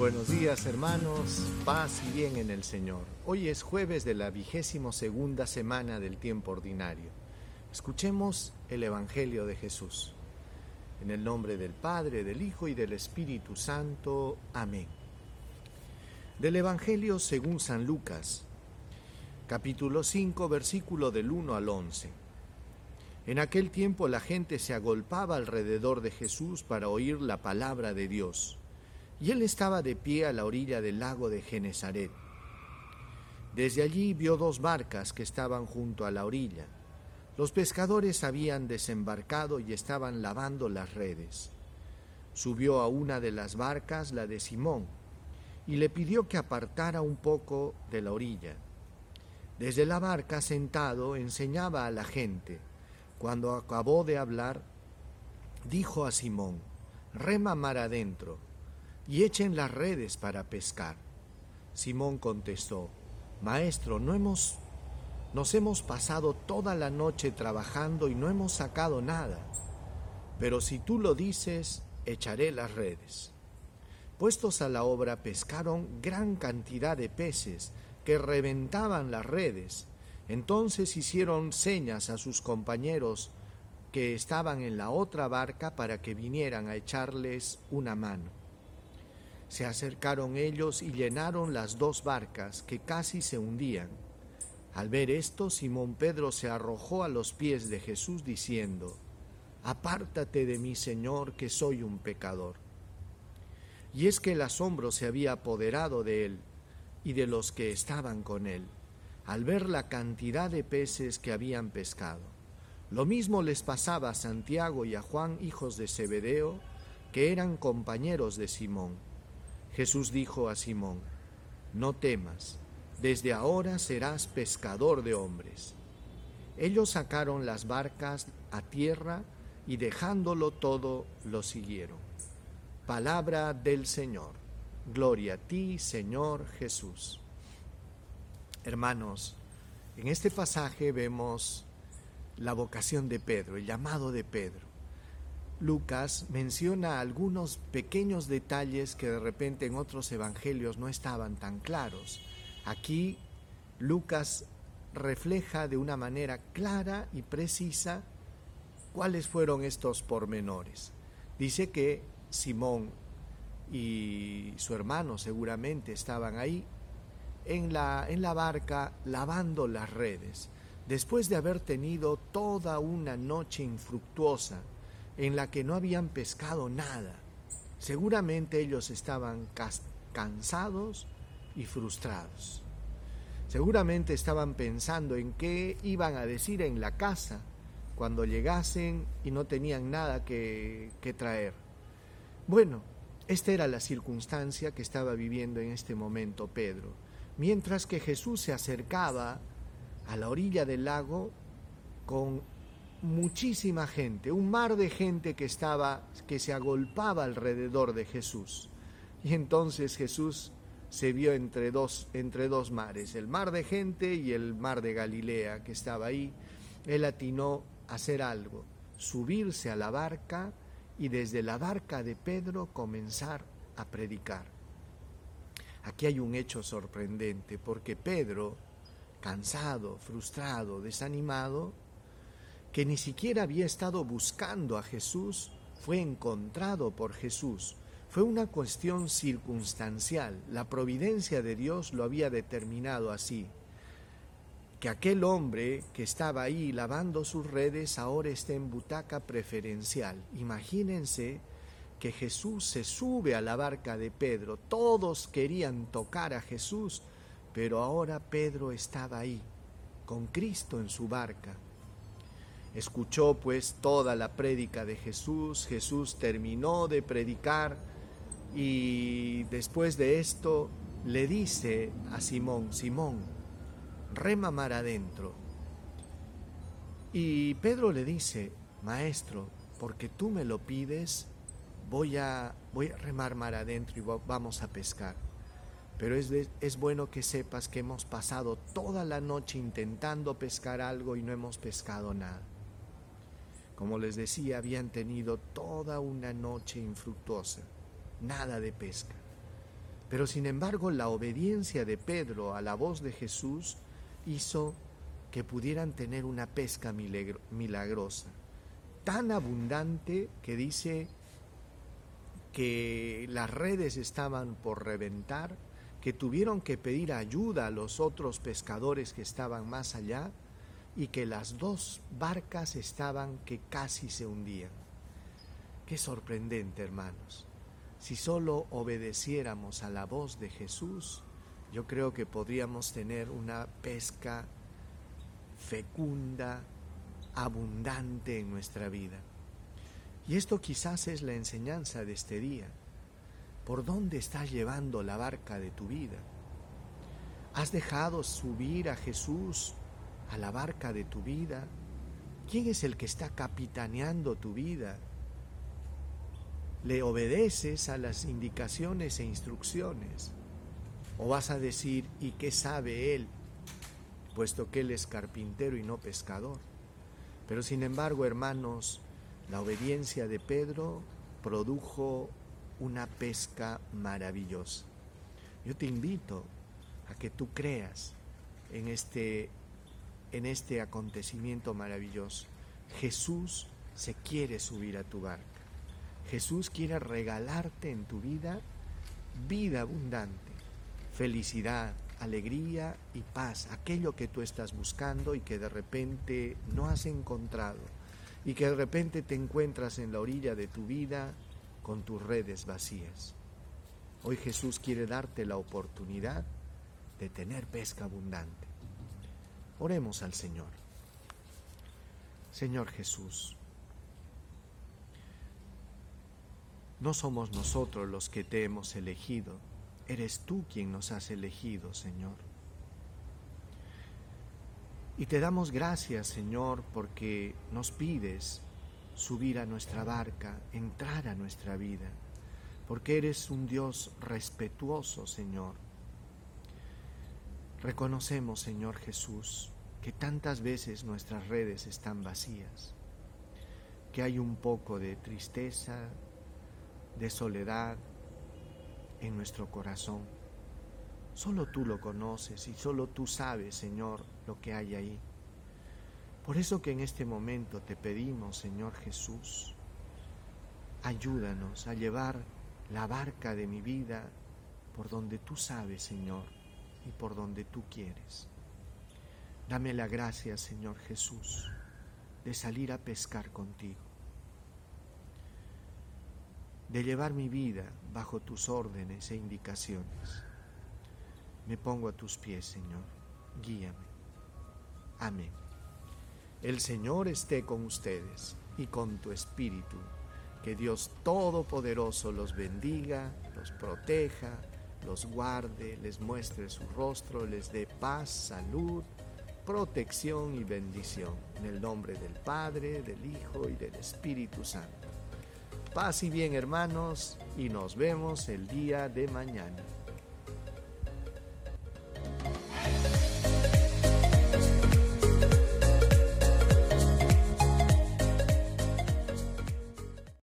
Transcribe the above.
buenos días hermanos, paz y bien en el Señor. Hoy es jueves de la vigésimo segunda semana del tiempo ordinario. Escuchemos el Evangelio de Jesús. En el nombre del Padre, del Hijo y del Espíritu Santo. Amén. Del Evangelio según San Lucas, capítulo 5, versículo del 1 al 11. En aquel tiempo la gente se agolpaba alrededor de Jesús para oír la palabra de Dios y él estaba de pie a la orilla del lago de Genezaret. Desde allí vio dos barcas que estaban junto a la orilla. Los pescadores habían desembarcado y estaban lavando las redes. Subió a una de las barcas, la de Simón, y le pidió que apartara un poco de la orilla. Desde la barca, sentado, enseñaba a la gente. Cuando acabó de hablar, dijo a Simón, rema mar adentro y echen las redes para pescar. Simón contestó, Maestro, no hemos, nos hemos pasado toda la noche trabajando y no hemos sacado nada, pero si tú lo dices, echaré las redes. Puestos a la obra, pescaron gran cantidad de peces que reventaban las redes. Entonces hicieron señas a sus compañeros que estaban en la otra barca para que vinieran a echarles una mano. Se acercaron ellos y llenaron las dos barcas que casi se hundían. Al ver esto, Simón Pedro se arrojó a los pies de Jesús diciendo, Apártate de mí, Señor, que soy un pecador. Y es que el asombro se había apoderado de él y de los que estaban con él, al ver la cantidad de peces que habían pescado. Lo mismo les pasaba a Santiago y a Juan, hijos de Zebedeo, que eran compañeros de Simón. Jesús dijo a Simón, no temas, desde ahora serás pescador de hombres. Ellos sacaron las barcas a tierra y dejándolo todo lo siguieron. Palabra del Señor. Gloria a ti, Señor Jesús. Hermanos, en este pasaje vemos la vocación de Pedro, el llamado de Pedro. Lucas menciona algunos pequeños detalles que de repente en otros evangelios no estaban tan claros. Aquí Lucas refleja de una manera clara y precisa cuáles fueron estos pormenores. Dice que Simón y su hermano seguramente estaban ahí en la, en la barca lavando las redes, después de haber tenido toda una noche infructuosa en la que no habían pescado nada. Seguramente ellos estaban cansados y frustrados. Seguramente estaban pensando en qué iban a decir en la casa cuando llegasen y no tenían nada que, que traer. Bueno, esta era la circunstancia que estaba viviendo en este momento Pedro. Mientras que Jesús se acercaba a la orilla del lago con muchísima gente, un mar de gente que estaba, que se agolpaba alrededor de Jesús. Y entonces Jesús se vio entre dos, entre dos mares, el mar de gente y el mar de Galilea que estaba ahí. Él atinó a hacer algo, subirse a la barca y desde la barca de Pedro comenzar a predicar. Aquí hay un hecho sorprendente porque Pedro, cansado, frustrado, desanimado, que ni siquiera había estado buscando a Jesús, fue encontrado por Jesús. Fue una cuestión circunstancial. La providencia de Dios lo había determinado así. Que aquel hombre que estaba ahí lavando sus redes ahora esté en butaca preferencial. Imagínense que Jesús se sube a la barca de Pedro. Todos querían tocar a Jesús, pero ahora Pedro estaba ahí, con Cristo en su barca. Escuchó pues toda la prédica de Jesús, Jesús terminó de predicar y después de esto le dice a Simón, Simón, rema mar adentro. Y Pedro le dice, Maestro, porque tú me lo pides, voy a, voy a remar mar adentro y vamos a pescar. Pero es, es bueno que sepas que hemos pasado toda la noche intentando pescar algo y no hemos pescado nada. Como les decía, habían tenido toda una noche infructuosa, nada de pesca. Pero sin embargo la obediencia de Pedro a la voz de Jesús hizo que pudieran tener una pesca milagrosa, tan abundante que dice que las redes estaban por reventar, que tuvieron que pedir ayuda a los otros pescadores que estaban más allá y que las dos barcas estaban que casi se hundían. Qué sorprendente, hermanos. Si solo obedeciéramos a la voz de Jesús, yo creo que podríamos tener una pesca fecunda, abundante en nuestra vida. Y esto quizás es la enseñanza de este día. ¿Por dónde estás llevando la barca de tu vida? ¿Has dejado subir a Jesús a la barca de tu vida? ¿Quién es el que está capitaneando tu vida? ¿Le obedeces a las indicaciones e instrucciones? ¿O vas a decir, ¿y qué sabe él? Puesto que él es carpintero y no pescador. Pero sin embargo, hermanos, la obediencia de Pedro produjo una pesca maravillosa. Yo te invito a que tú creas en este, en este acontecimiento maravilloso. Jesús se quiere subir a tu barca. Jesús quiere regalarte en tu vida vida abundante, felicidad, alegría y paz, aquello que tú estás buscando y que de repente no has encontrado y que de repente te encuentras en la orilla de tu vida con tus redes vacías. Hoy Jesús quiere darte la oportunidad de tener pesca abundante. Oremos al Señor. Señor Jesús, no somos nosotros los que te hemos elegido, eres tú quien nos has elegido, Señor. Y te damos gracias, Señor, porque nos pides subir a nuestra barca, entrar a nuestra vida, porque eres un Dios respetuoso, Señor. Reconocemos, Señor Jesús, que tantas veces nuestras redes están vacías, que hay un poco de tristeza, de soledad en nuestro corazón Solo tú lo conoces y solo tú sabes, Señor, lo que hay ahí. Por eso que en este momento te pedimos, Señor Jesús, ayúdanos a llevar la barca de mi vida por donde tú sabes, Señor, y por donde tú quieres. Dame la gracia, Señor Jesús, de salir a pescar contigo, de llevar mi vida bajo tus órdenes e indicaciones me pongo a tus pies, Señor. Guíame. Amén. El Señor esté con ustedes y con tu espíritu. Que Dios Todopoderoso los bendiga, los proteja, los guarde, les muestre su rostro, les dé paz, salud, protección y bendición. En el nombre del Padre, del Hijo y del Espíritu Santo. Paz y bien hermanos y nos vemos el día de mañana.